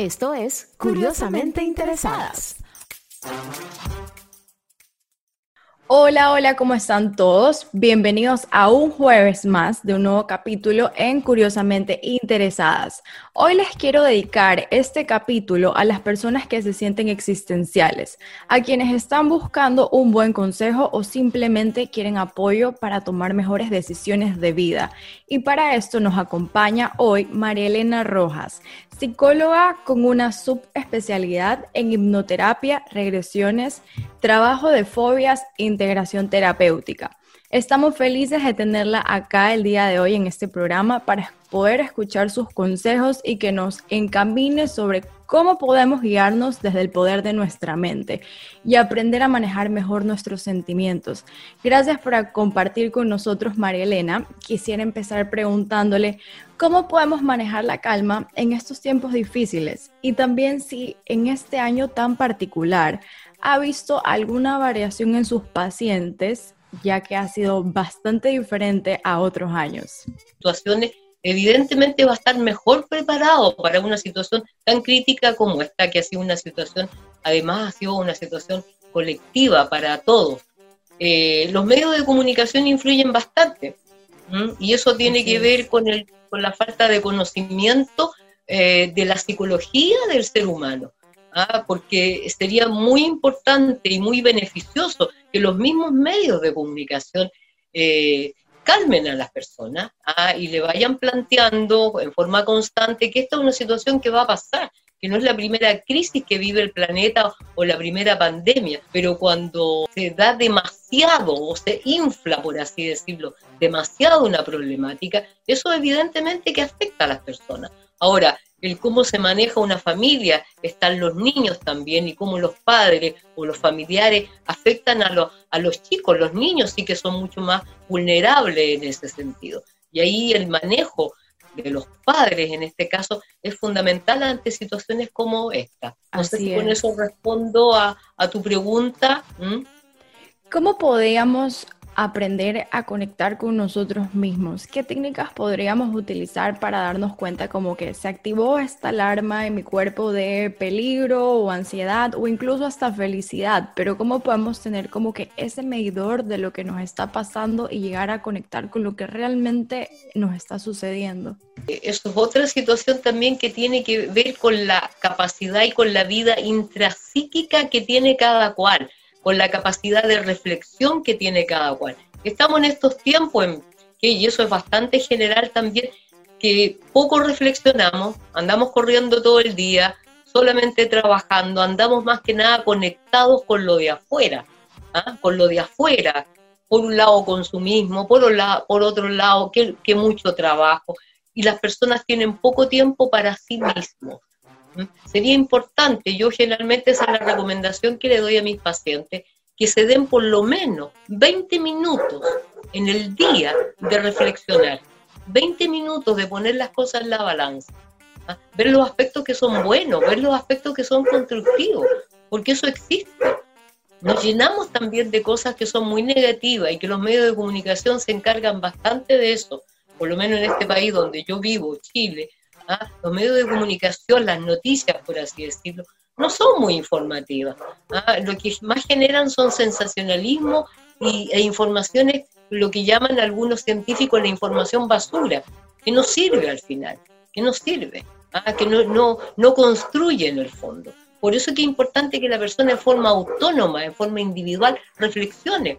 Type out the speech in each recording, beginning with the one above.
Esto es Curiosamente Interesadas. Hola, hola, ¿cómo están todos? Bienvenidos a un jueves más de un nuevo capítulo en Curiosamente Interesadas. Hoy les quiero dedicar este capítulo a las personas que se sienten existenciales, a quienes están buscando un buen consejo o simplemente quieren apoyo para tomar mejores decisiones de vida. Y para esto nos acompaña hoy María Elena Rojas, psicóloga con una subespecialidad en hipnoterapia, regresiones, trabajo de fobias e integración terapéutica. Estamos felices de tenerla acá el día de hoy en este programa para poder escuchar sus consejos y que nos encamine sobre cómo podemos guiarnos desde el poder de nuestra mente y aprender a manejar mejor nuestros sentimientos. Gracias por compartir con nosotros, María Elena. Quisiera empezar preguntándole cómo podemos manejar la calma en estos tiempos difíciles y también si en este año tan particular ha visto alguna variación en sus pacientes ya que ha sido bastante diferente a otros años. Situaciones evidentemente va a estar mejor preparado para una situación tan crítica como esta, que ha sido una situación, además ha sido una situación colectiva para todos. Eh, los medios de comunicación influyen bastante y eso tiene que ver con, el, con la falta de conocimiento eh, de la psicología del ser humano. ¿ah? porque sería muy importante y muy beneficioso que los mismos medios de comunicación eh, calmen a las personas ¿ah? y le vayan planteando en forma constante que esta es una situación que va a pasar, que no es la primera crisis que vive el planeta o la primera pandemia, pero cuando se da demasiado o se infla, por así decirlo, demasiado una problemática, eso evidentemente que afecta a las personas. Ahora, el cómo se maneja una familia, están los niños también y cómo los padres o los familiares afectan a los, a los chicos, los niños sí que son mucho más vulnerables en ese sentido. Y ahí el manejo de los padres en este caso es fundamental ante situaciones como esta. No sé si con eso respondo a, tu pregunta. ¿Cómo podríamos aprender a conectar con nosotros mismos. ¿Qué técnicas podríamos utilizar para darnos cuenta como que se activó esta alarma en mi cuerpo de peligro o ansiedad o incluso hasta felicidad? Pero ¿cómo podemos tener como que ese medidor de lo que nos está pasando y llegar a conectar con lo que realmente nos está sucediendo? Eso es otra situación también que tiene que ver con la capacidad y con la vida intrapsíquica que tiene cada cual con la capacidad de reflexión que tiene cada cual. Estamos en estos tiempos, en, y eso es bastante general también, que poco reflexionamos, andamos corriendo todo el día, solamente trabajando, andamos más que nada conectados con lo de afuera, ¿ah? con lo de afuera, por un lado consumismo, por, por otro lado que, que mucho trabajo, y las personas tienen poco tiempo para sí mismos. Sería importante, yo generalmente esa es la recomendación que le doy a mis pacientes, que se den por lo menos 20 minutos en el día de reflexionar, 20 minutos de poner las cosas en la balanza, ¿ah? ver los aspectos que son buenos, ver los aspectos que son constructivos, porque eso existe. Nos llenamos también de cosas que son muy negativas y que los medios de comunicación se encargan bastante de eso, por lo menos en este país donde yo vivo, Chile, ¿ah? los medios de comunicación, las noticias, por así decirlo, no son muy informativas. ¿ah? Lo que más generan son sensacionalismo y, e informaciones, lo que llaman algunos científicos la información basura, que no sirve al final, que no sirve, ¿ah? que no, no, no construye en el fondo. Por eso es que es importante que la persona en forma autónoma, en forma individual, reflexione.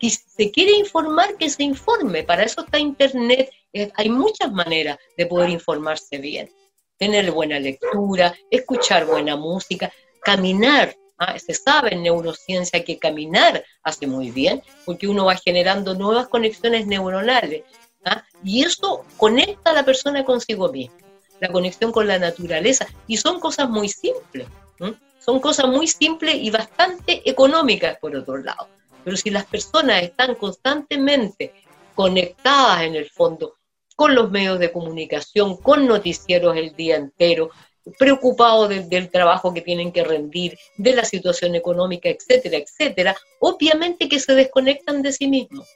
Si se quiere informar, que se informe. Para eso está Internet hay muchas maneras de poder informarse bien. Tener buena lectura, escuchar buena música, caminar. ¿ah? Se sabe en neurociencia que caminar hace muy bien porque uno va generando nuevas conexiones neuronales. ¿ah? Y eso conecta a la persona consigo misma. la conexión con la naturaleza. Y son cosas muy simples, son cosas muy simples y bastante económicas por otro lado. Pero si las personas están constantemente conectadas en el fondo con los medios de comunicación, con noticieros el día entero, preocupados del trabajo que tienen que rendir, de la situación económica, etcétera, etcétera, obviamente que se desconectan de sí mismos.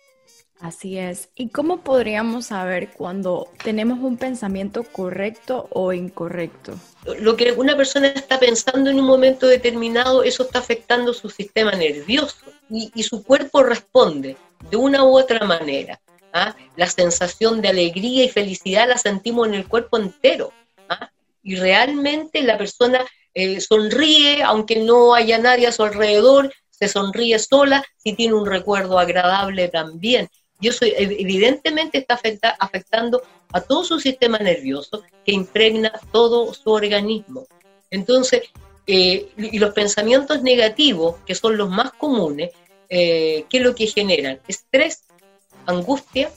Así es. ¿Y cómo podríamos saber cuando tenemos un pensamiento correcto o incorrecto? Lo que una persona está pensando en un momento determinado, eso está afectando su sistema nervioso y, su cuerpo responde de una u otra manera. ¿Ah? La sensación de alegría y felicidad la sentimos en el cuerpo entero. ¿ah? Y realmente la persona eh, sonríe, aunque no haya nadie a su alrededor, se sonríe sola si tiene un recuerdo agradable también. Y eso evidentemente está afectando a todo su sistema nervioso que impregna todo su organismo. Entonces, eh, y los pensamientos negativos, que son los más comunes, eh, ¿qué es lo que generan? Estrés, angustia,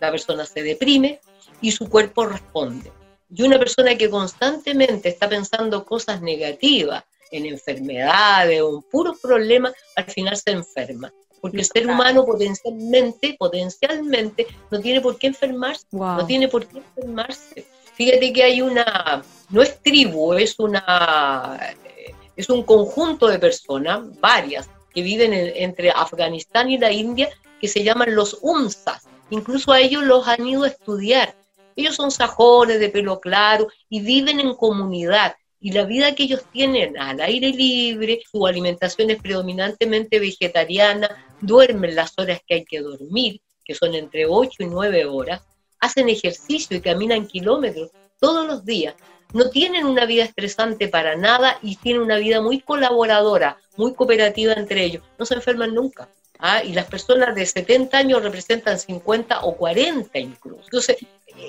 la persona se deprime y su cuerpo responde. Y una persona que constantemente está pensando cosas negativas, en enfermedades o en puros problemas, al final se enferma porque el ser humano potencialmente, potencialmente, no tiene por qué enfermarse, no tiene por qué enfermarse. Fíjate que hay una, no es tribu, es una, eh, es un conjunto de personas, varias, que viven entre Afganistán y la India, que se llaman los UMSAs. Incluso a ellos los han ido a estudiar. Ellos son sajones de pelo claro y viven en comunidad y la vida que ellos tienen al aire libre, su alimentación es predominantemente vegetariana, duermen las horas que hay que dormir, que son entre 8 y 9 horas, hacen ejercicio y caminan kilómetros todos los días. No tienen una vida estresante para nada y tienen una vida muy colaboradora, muy cooperativa entre ellos. No se enferman nunca. ¿Ah? Y las personas de 70 años representan 50 o 40 incluso. Entonces,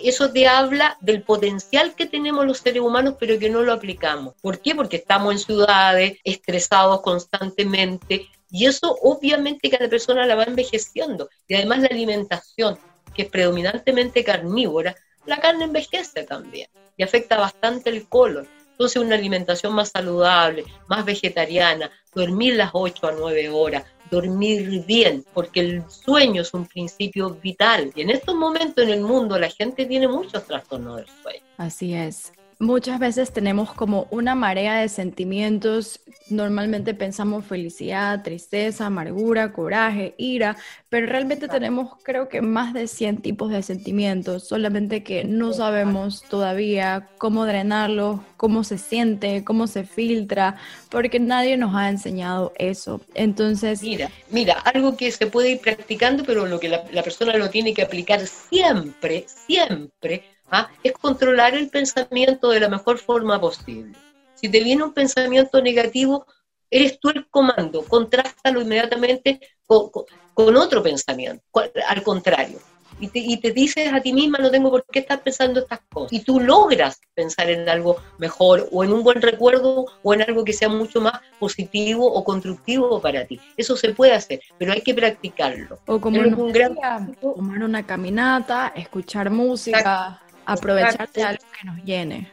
eso te habla del potencial que tenemos los seres humanos, pero que no lo aplicamos. ¿Por qué? Porque estamos en ciudades, estresados constantemente, y eso obviamente cada persona la va envejeciendo. Y además la alimentación, que es predominantemente carnívora, la carne envejece también y afecta bastante el colon. Entonces una alimentación más saludable, más vegetariana, dormir las 8 a 9 horas, dormir bien, porque el sueño es un principio vital. Y en estos momentos en el mundo la gente tiene muchos trastornos del sueño. Así es. Muchas veces tenemos como una marea de sentimientos, normalmente pensamos felicidad, tristeza, amargura, coraje, ira, pero realmente tenemos creo que más de 100 tipos de sentimientos, solamente que no sabemos todavía cómo drenarlos, cómo se siente, cómo se filtra, porque nadie nos ha enseñado eso. Entonces... Mira, mira, algo que se puede ir practicando, pero lo que la, la persona lo tiene que aplicar siempre, siempre, ¿ah? es controlar el pensamiento de la mejor forma posible. Si te viene un pensamiento negativo, eres tú el comando, contrástalo inmediatamente con, otro pensamiento, al contrario. Y te, y te, dices a ti misma, no tengo por qué estar pensando estas cosas. Y tú logras pensar en algo mejor o en un buen recuerdo o en algo que sea mucho más positivo o constructivo para ti. Eso se puede hacer, pero hay que practicarlo. O como un gran... tomar una caminata, escuchar música aprovecharte de algo que nos llene.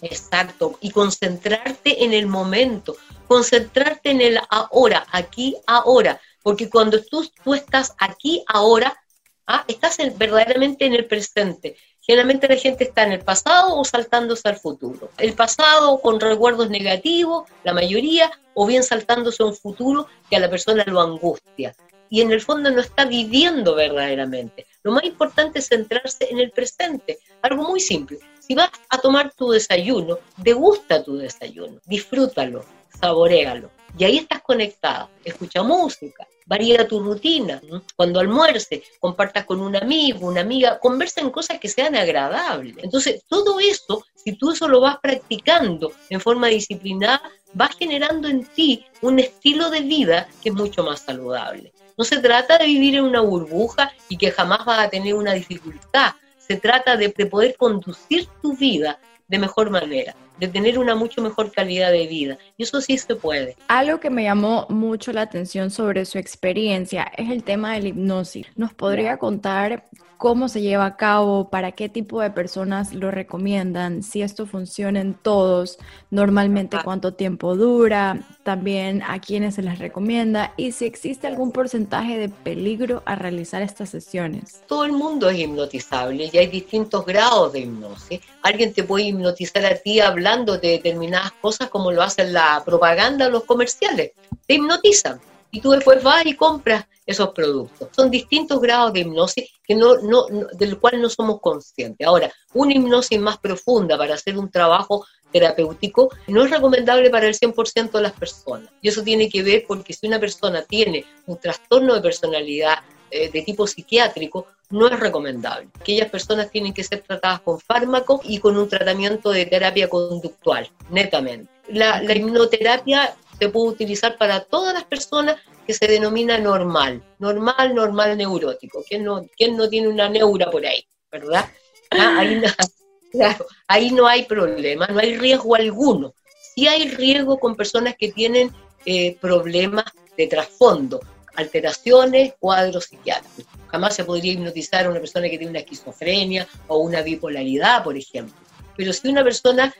Exacto, y concentrarte en el momento, concentrarte en el ahora, aquí, ahora, porque cuando tú, tú estás aquí, ahora, ¿ah? estás verdaderamente en el presente. Generalmente la gente está en el pasado o saltándose al futuro. El pasado con recuerdos negativos, la mayoría, o bien saltándose a un futuro que a la persona lo angustia. Y en el fondo no está viviendo verdaderamente. Lo más importante es centrarse en el presente. Algo muy simple. Si vas a tomar tu desayuno, degusta tu desayuno, disfrútalo, saborealo. Y ahí estás conectada. Escucha música, varía tu rutina. Cuando almuerces, compartas con un amigo, una amiga, conversa en cosas que sean agradables. Entonces, todo eso, si tú eso lo vas practicando en forma disciplinada, vas generando en ti un estilo de vida que es mucho más saludable. No se trata de vivir en una burbuja y que jamás vas a tener una dificultad se trata de, poder conducir tu vida de mejor manera. de tener una mucho mejor calidad de vida. Y eso sí se puede. Algo que me llamó mucho la atención sobre su experiencia es el tema de la hipnosis. ¿Nos podría contar cómo se lleva a cabo, para qué tipo de personas lo recomiendan, si esto funciona en todos, normalmente cuánto tiempo dura, también a quiénes se les recomienda y si existe algún porcentaje de peligro a realizar estas sesiones. Todo el mundo es hipnotizable y hay distintos grados de hipnosis. Alguien te puede hipnotizar a ti hablando de determinadas cosas como lo hacen la propaganda o los comerciales. Te hipnotizan y tú después vas y compras esos productos. Son distintos grados de hipnosis que no, no, del cual no somos conscientes. Ahora, una hipnosis más profunda para hacer un trabajo terapéutico no es recomendable para el 100% de las personas. Y eso tiene que ver porque si una persona tiene un trastorno de personalidad eh, de tipo psiquiátrico, no es recomendable. Aquellas personas tienen que ser tratadas con fármacos y con un tratamiento de terapia conductual, netamente. La, la hipnoterapia se puede utilizar para todas las personas que se denomina normal, normal, normal neurótico. ¿Quién no, quién no tiene una neura por ahí? ¿Verdad? Ah, ahí, no, ahí no hay problema, no hay riesgo alguno. Sí hay riesgo con personas que tienen eh, problemas de trasfondo, alteraciones, cuadros psiquiátricos. Jamás se podría hipnotizar a una persona que tiene una esquizofrenia o una bipolaridad, por ejemplo. Pero si una persona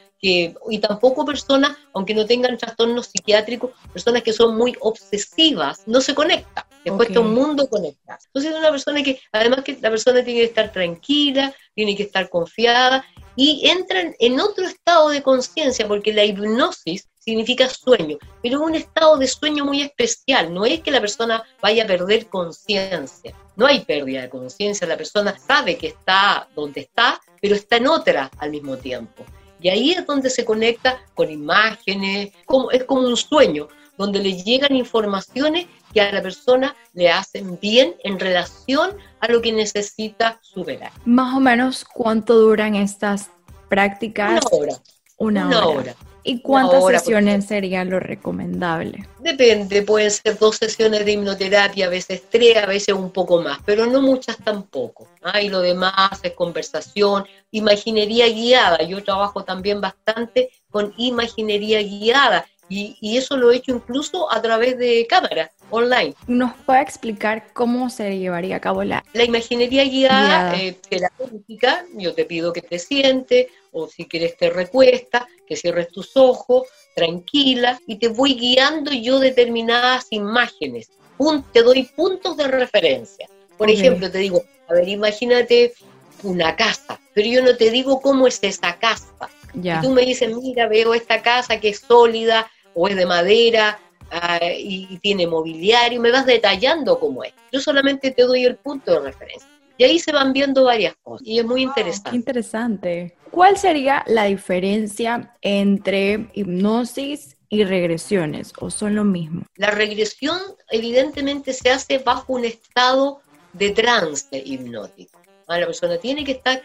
y tampoco personas, aunque no tengan trastornos psiquiátricos, personas que son muy obsesivas, no se conecta. Después okay. un mundo conecta. Entonces es una persona que, además que la persona tiene que estar tranquila, tiene que estar confiada y entran en otro estado de conciencia, porque la hipnosis significa sueño, pero un estado de sueño muy especial. No es que la persona vaya a perder conciencia. No hay pérdida de conciencia. La persona sabe que está donde está, pero está en otra al mismo tiempo. Y ahí es donde se conecta con imágenes, como, es como un sueño, donde le llegan informaciones que a la persona le hacen bien en relación a lo que necesita superar. Más o menos, ¿cuánto duran estas prácticas? Una hora. Una, hora. ¿Y cuántas sesiones sería lo recomendable? Depende, pueden ser dos sesiones de hipnoterapia, a veces tres, a veces un poco más, pero no muchas tampoco. ¿ah? Y lo demás es conversación, imaginería guiada. Yo trabajo también bastante con imaginería guiada y, eso lo he hecho incluso a través de cámara online. ¿Nos puede explicar cómo se llevaría a cabo la, la imaginería guiada? Eh, la técnica, yo te pido que te sientes o si quieres te recuesta, que cierres tus ojos, tranquila, y te voy guiando yo determinadas imágenes. te doy puntos de referencia. Por ejemplo, te digo, a ver, imagínate una casa, pero yo no te digo cómo es esa casa. Y tú me dices, mira, veo esta casa que es sólida o es de madera ah, y, tiene mobiliario, me vas detallando cómo es. Yo solamente te doy el punto de referencia. Y ahí se van viendo varias cosas y es muy interesante. Interesante. ¿Cuál sería la diferencia entre hipnosis y regresiones o son lo mismo? La regresión evidentemente se hace bajo un estado de trance hipnótico. Ah, la persona tiene que estar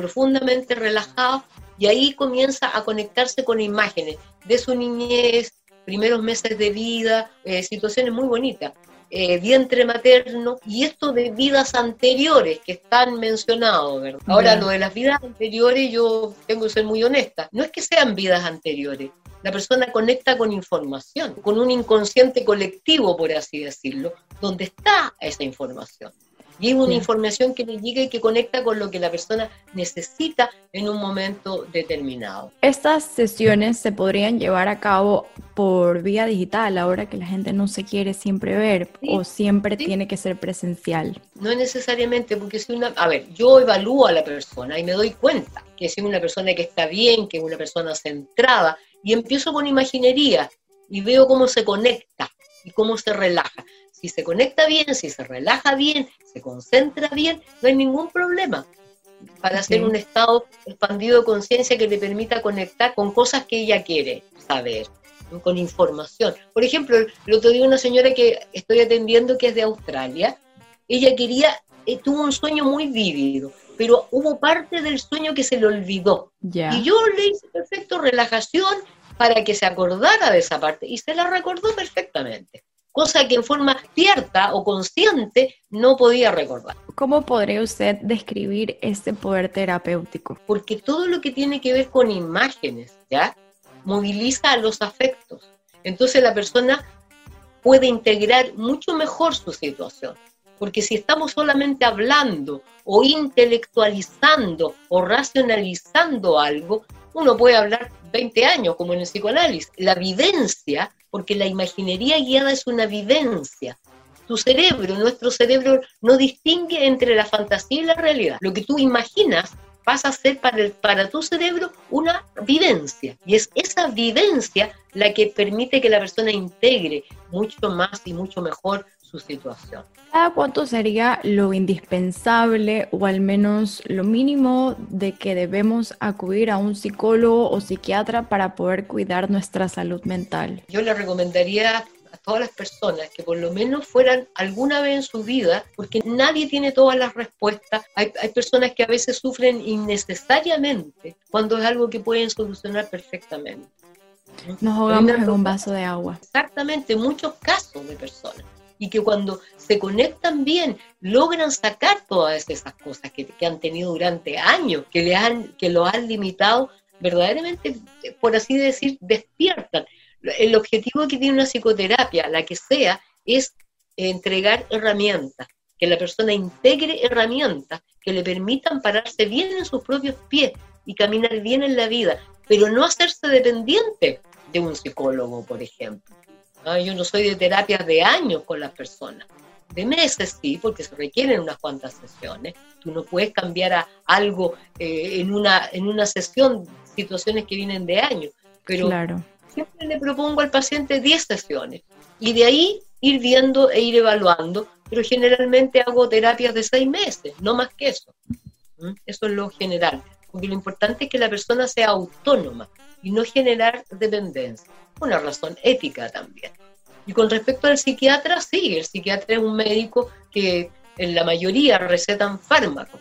profundamente relajada y ahí comienza a conectarse con imágenes de su niñez, primeros meses de vida, eh, situaciones muy bonitas. Eh, vientre materno y esto de vidas anteriores que están mencionados, ¿verdad? Ahora, lo de las vidas anteriores, yo tengo que ser muy honesta, no es que sean vidas anteriores, la persona conecta con información, con un inconsciente colectivo, por así decirlo, donde está esa información. Y es una información que le llega y que conecta con lo que la persona necesita en un momento determinado. Estas sesiones se podrían llevar a cabo por vía digital, ahora que la gente no se quiere siempre ver o siempre tiene que ser presencial. No necesariamente, porque si una, a ver, yo evalúo a la persona y me doy cuenta que es una persona que está bien, que es una persona centrada, y empiezo con imaginería y veo cómo se conecta y cómo se relaja. Si se conecta bien, si se relaja bien, se concentra bien, no hay ningún problema para hacer un estado expandido de conciencia que le permita conectar con cosas que ella quiere saber, con información. Por ejemplo, el otro día una señora que estoy atendiendo que es de Australia, ella quería, eh, tuvo un sueño muy vívido, pero hubo parte del sueño que se le olvidó. Y yo le hice perfecto relajación para que se acordara de esa parte y se la recordó perfectamente. Cosa que en forma cierta o consciente no podía recordar. ¿Cómo podría usted describir este poder terapéutico? Porque todo lo que tiene que ver con imágenes, ¿ya? Moviliza a los afectos. Entonces la persona puede integrar mucho mejor su situación. Porque si estamos solamente hablando o intelectualizando o racionalizando algo, uno puede hablar 20 años, como en el psicoanálisis. La vivencia, porque la imaginería guiada es una vivencia. Tu cerebro, nuestro cerebro, no distingue entre la fantasía y la realidad. Lo que tú imaginas pasa a ser para, el, para tu cerebro una vivencia. Y es esa vivencia la que permite que la persona integre mucho más y mucho mejor su situación. ¿Cada cuánto sería lo indispensable o al menos lo mínimo de que debemos acudir a un psicólogo o psiquiatra para poder cuidar nuestra salud mental? Yo le recomendaría a todas las personas que por lo menos fueran alguna vez en su vida, porque nadie tiene todas las respuestas. Hay, hay personas que a veces sufren innecesariamente cuando es algo que pueden solucionar perfectamente. Nos ahogamos en un vaso de agua. Exactamente, muchos casos de personas y que cuando se conectan bien logran sacar todas esas cosas que, que han tenido durante años, que, han, que lo han limitado, verdaderamente, por así decir, despiertan. El objetivo que tiene una psicoterapia, la que sea, es entregar herramientas, que la persona integre herramientas que le permitan pararse bien en sus propios pies y caminar bien en la vida, pero no hacerse dependiente de un psicólogo, por ejemplo. Yo no soy de terapias de años con las personas, de meses sí, porque se requieren unas cuantas sesiones. Tú no puedes cambiar a algo eh, en, una, en una sesión, situaciones que vienen de años, pero siempre le propongo al paciente 10 sesiones y de ahí ir viendo e ir evaluando, pero generalmente hago terapias de 6 meses, no más que eso. ¿Mm? Eso es lo general, porque lo importante es que la persona sea autónoma y no generar dependencia una razón ética también. Y con respecto al psiquiatra, sí, el psiquiatra es un médico que en la mayoría recetan fármacos.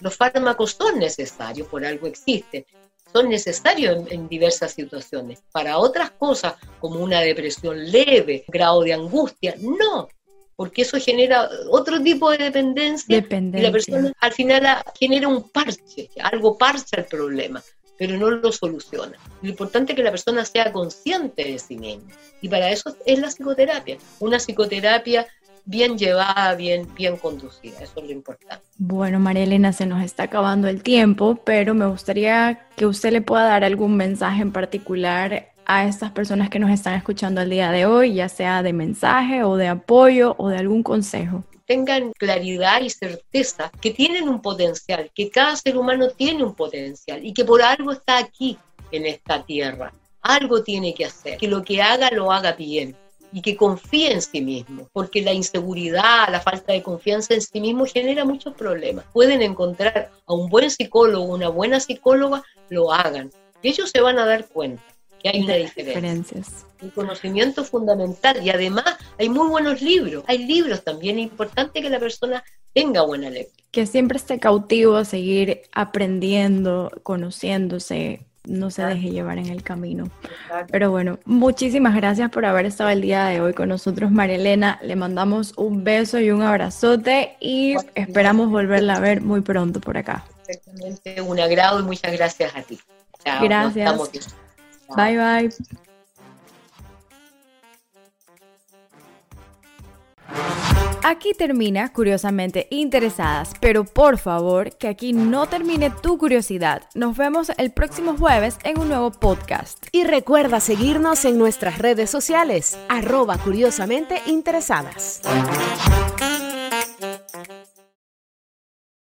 Los fármacos son necesarios, por algo existen, son necesarios en, diversas situaciones. Para otras cosas, como una depresión leve, grado de angustia, no, porque eso genera otro tipo de dependencia, dependencia. y la persona al final genera un parche, algo parche al problema pero no lo soluciona. Lo importante es que la persona sea consciente de sí misma. Y para eso es la psicoterapia. Una psicoterapia bien llevada, bien, bien conducida. Eso es lo importante. Bueno, María Elena, se nos está acabando el tiempo, pero me gustaría que usted le pueda dar algún mensaje en particular a estas personas que nos están escuchando el día de hoy, ya sea de mensaje o de apoyo o de algún consejo tengan claridad y certeza que tienen un potencial, que cada ser humano tiene un potencial y que por algo está aquí en esta tierra. Algo tiene que hacer, que lo que haga lo haga bien y que confíe en sí mismo, porque la inseguridad, la falta de confianza en sí mismo genera muchos problemas. Pueden encontrar a un buen psicólogo, una buena psicóloga, lo hagan. Ellos se van a dar cuenta que hay una diferencia. Un conocimiento fundamental y además hay muy buenos libros. Hay libros también, es importante que la persona tenga buena lectura. Que siempre esté cautivo a seguir aprendiendo, conociéndose, no se deje llevar en el camino. Pero bueno, muchísimas gracias por haber estado el día de hoy con nosotros, María Elena. Le mandamos un beso y un abrazote y esperamos volverla a ver muy pronto por acá. Exactamente, un agrado y muchas gracias a ti. gracias. Bye bye. Aquí termina Curiosamente Interesadas, pero por favor que aquí no termine tu curiosidad. Nos vemos el próximo jueves en un nuevo podcast. Y recuerda seguirnos en nuestras redes sociales, arroba curiosamente interesadas.